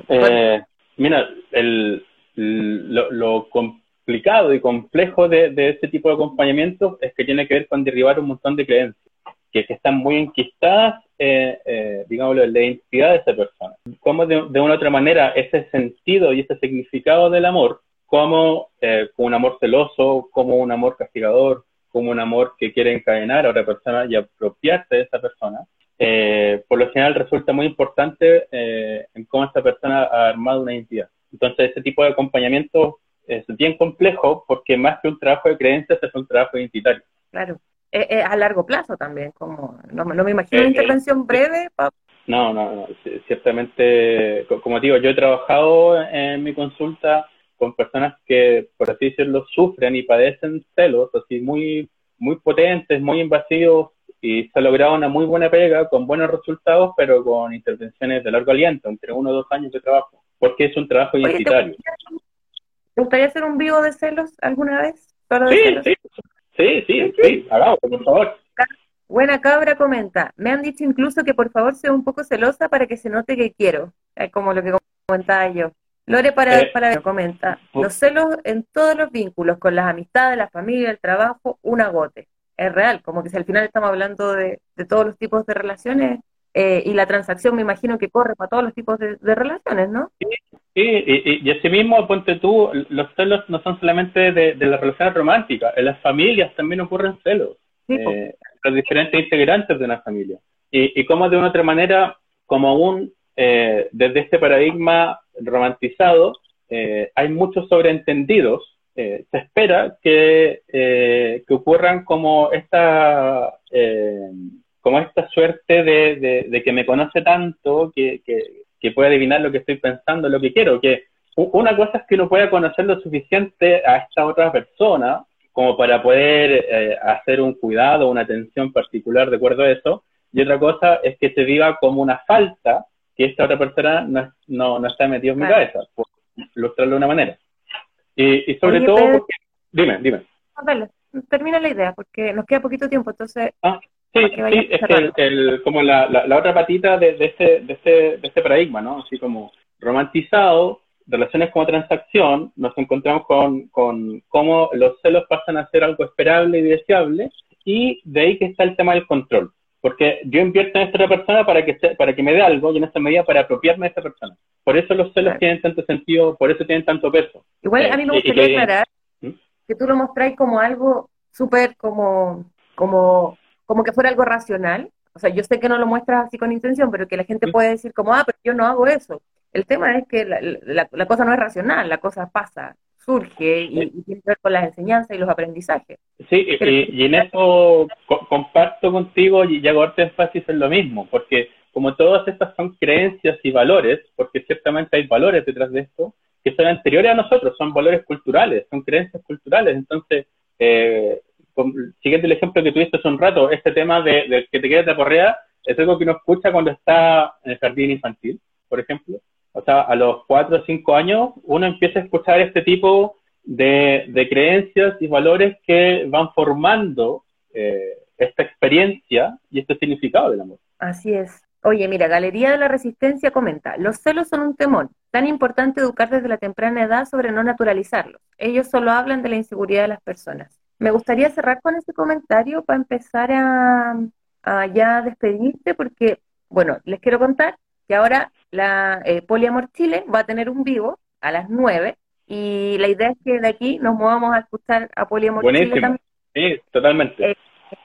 Speaker 2: Eh, mira, el, lo, complicado y complejo de, de este tipo de acompañamiento es que tiene que ver con derribar un montón de creencias que, están muy enquistadas, eh, eh, digamos, la identidad de esa persona. Cómo de, una u otra manera ese sentido y ese significado del amor, como, eh, un amor celoso, como un amor castigador, como un amor que quiere encadenar a otra persona y apropiarse de esa persona, eh, por lo general resulta muy importante en cómo esta persona ha armado una identidad. Entonces, ese tipo de acompañamiento es bien complejo porque más que un trabajo de creencias es un trabajo identitario.
Speaker 1: Claro. Eh, eh, a largo plazo también, como no, me imagino una eh, intervención breve.
Speaker 2: No, no, no, ciertamente, como digo, yo he trabajado en mi consulta con personas que, por así decirlo, sufren y padecen celos, así muy, muy potentes, muy invasivos, y se ha logrado una muy buena pega, con buenos resultados, pero con intervenciones de largo aliento, entre uno o dos años de trabajo, porque es un trabajo identitario.
Speaker 1: ¿Te gustaría hacer un vivo de celos alguna vez?
Speaker 2: Sí, sí, Sí, sí, sí, hagamos, por favor.
Speaker 1: Buena cabra comenta, me han dicho incluso que por favor sea un poco celosa para que se note que quiero, como lo que comentaba yo. Lore para, eh, para comenta, los celos en todos los vínculos, con las amistades, la familia, el trabajo, un agote. Es real, como que si al final estamos hablando de, todos los tipos de relaciones eh, y la transacción me imagino que corre para todos los tipos de, relaciones, ¿no?
Speaker 2: Sí, Sí, y, y, así mismo, ponte tú, los celos no son solamente de, las relaciones románticas, en las familias también ocurren celos, eh, los diferentes integrantes de una familia. Y, y como de una otra manera, como aún eh, desde este paradigma romantizado, eh, hay muchos sobreentendidos, se espera que, que ocurran como esta, como esta suerte de, de, que me conoce tanto, que, que que puede adivinar lo que estoy pensando, lo que quiero, que una cosa es que uno pueda conocer lo suficiente a esta otra persona como para poder eh, hacer un cuidado, una atención particular de acuerdo a eso, y otra cosa es que se viva como una falta que esta otra persona no, no, no está metido en mi cabeza, por ilustrarlo de una manera. Y, sobre todo porque... Dime, dime.
Speaker 1: termina la idea, porque nos queda poquito tiempo, entonces...
Speaker 2: Ah, Sí, sí, es que el, como la, la, otra patita de, de, este, de, este, de este paradigma, ¿no? Así como romantizado, relaciones como transacción, nos encontramos con, con cómo los celos pasan a ser algo esperable y deseable, y de ahí que está el tema del control. Porque yo invierto en esta persona para que, para que me dé algo y en esta medida para apropiarme de esta persona. Por eso los celos tienen tanto sentido, por eso tienen tanto peso.
Speaker 1: Igual a mí me eh, gustaría aclarar ¿Mm? que tú lo mostráis como algo súper como, como como que fuera algo racional. O sea, yo sé que no lo muestras así con intención, pero que la gente puede decir como, ah, pero yo no hago eso. El tema es que la, la, cosa no es racional, la cosa pasa, surge y, tiene que ver con las enseñanzas y los aprendizajes.
Speaker 2: Sí, y, en eso comparto contigo y, hago énfasis en lo mismo, porque como todas estas son creencias y valores, porque ciertamente hay valores detrás de esto, que son anteriores a nosotros, son valores culturales, son creencias culturales, entonces eh, siguiendo el ejemplo que tuviste hace un rato, este tema de, que te quedes de correa es algo que uno escucha cuando está en el jardín infantil, por ejemplo. O sea, a los cuatro o cinco años uno empieza a escuchar este tipo de, creencias y valores que van formando eh, esta experiencia y este significado del amor.
Speaker 1: Así es. Oye, mira, Galería de la Resistencia comenta, los celos son un temor, tan importante educar desde la temprana edad sobre no naturalizarlos. Ellos solo hablan de la inseguridad de las personas. Me gustaría cerrar con ese comentario para empezar a, ya despedirte, porque, bueno, les quiero contar que ahora la eh, Poliamor Chile va a tener un vivo a las 9 y la idea es que de aquí nos movamos a escuchar a Poliamor Chile también.
Speaker 2: Sí, totalmente.
Speaker 1: Eh,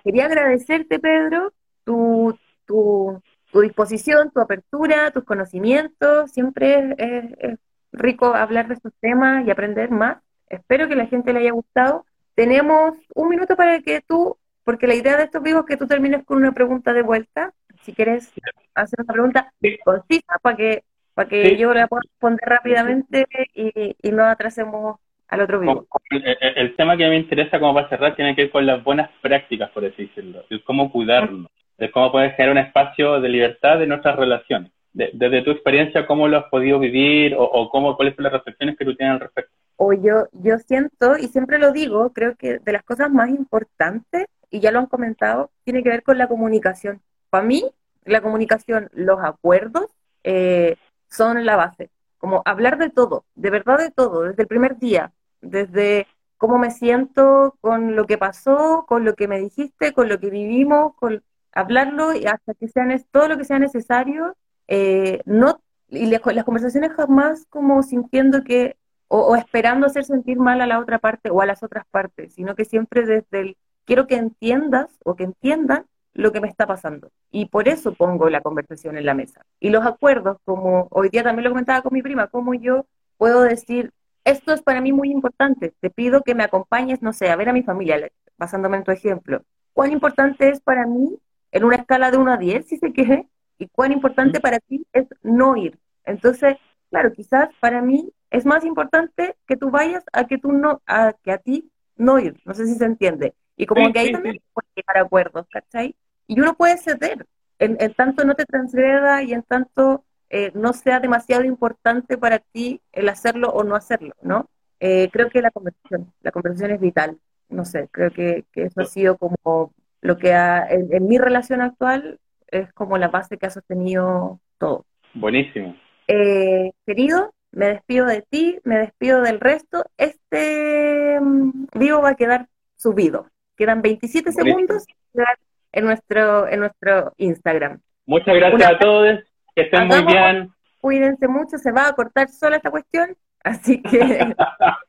Speaker 1: quería agradecerte, Pedro, tu, tu tu disposición, tu apertura, tus conocimientos. Siempre es, rico hablar de estos temas y aprender más. Espero que la gente le haya gustado. Tenemos un minuto para que tú, porque la idea de estos vivos es que tú termines con una pregunta de vuelta. Si quieres hacer una pregunta concisa para que, para que yo la pueda responder rápidamente y, no atrasemos al otro vivo.
Speaker 2: El, tema que me interesa como para cerrar tiene que ver con las buenas prácticas, por así decirlo, y cómo cuidarnos de cómo puedes crear un espacio de libertad en nuestras relaciones. desde tu experiencia, ¿cómo lo has podido vivir o, cómo, cuáles son las reflexiones que tú tienes al respecto?
Speaker 1: O yo, yo siento, y siempre lo digo, creo que de las cosas más importantes, y ya lo han comentado, tiene que ver con la comunicación. Para mí, la comunicación, los acuerdos eh, son la base. Como hablar de todo, de verdad de todo, desde el primer día, desde cómo me siento con lo que pasó, con lo que me dijiste, con lo que vivimos, con hablarlo y hasta que sean todo lo que sea necesario, eh, no y las conversaciones jamás como sintiendo que o, esperando hacer sentir mal a la otra parte o a las otras partes, sino que siempre desde el quiero que entiendas o que entiendan lo que me está pasando. Y por eso pongo la conversación en la mesa. Y los acuerdos, como hoy día también lo comentaba con mi prima, como yo puedo decir, esto es para mí muy importante, te pido que me acompañes, no sé, a ver a mi familia, basándome en tu ejemplo. ¿Cuán importante es para mí en una escala de 1 a 10, si se queje, y cuán importante para ti es no ir. Entonces, claro, quizás para mí es más importante que tú vayas a que tú no, a que a ti no ir. No sé si se entiende. Y como que ahí también sí. puede llegar acuerdos, ¿cachai? Y uno puede ceder, en, tanto no te transgreda y en tanto eh, no sea demasiado importante para ti el hacerlo o no hacerlo, ¿no? Eh, creo que la conversación, la conversación es vital. No sé, creo que, que eso ha sido como lo que en, mi relación actual es como la base que ha sostenido todo.
Speaker 2: Buenísimo.
Speaker 1: Eh, querido, me despido de ti, me despido del resto. Este mm, vivo va a quedar subido. Quedan 27 segundos en nuestro, en nuestro Instagram.
Speaker 2: Muchas gracias a todos, que estén muy bien.
Speaker 1: Cuídense mucho, se va a cortar sola esta cuestión, así que (laughs)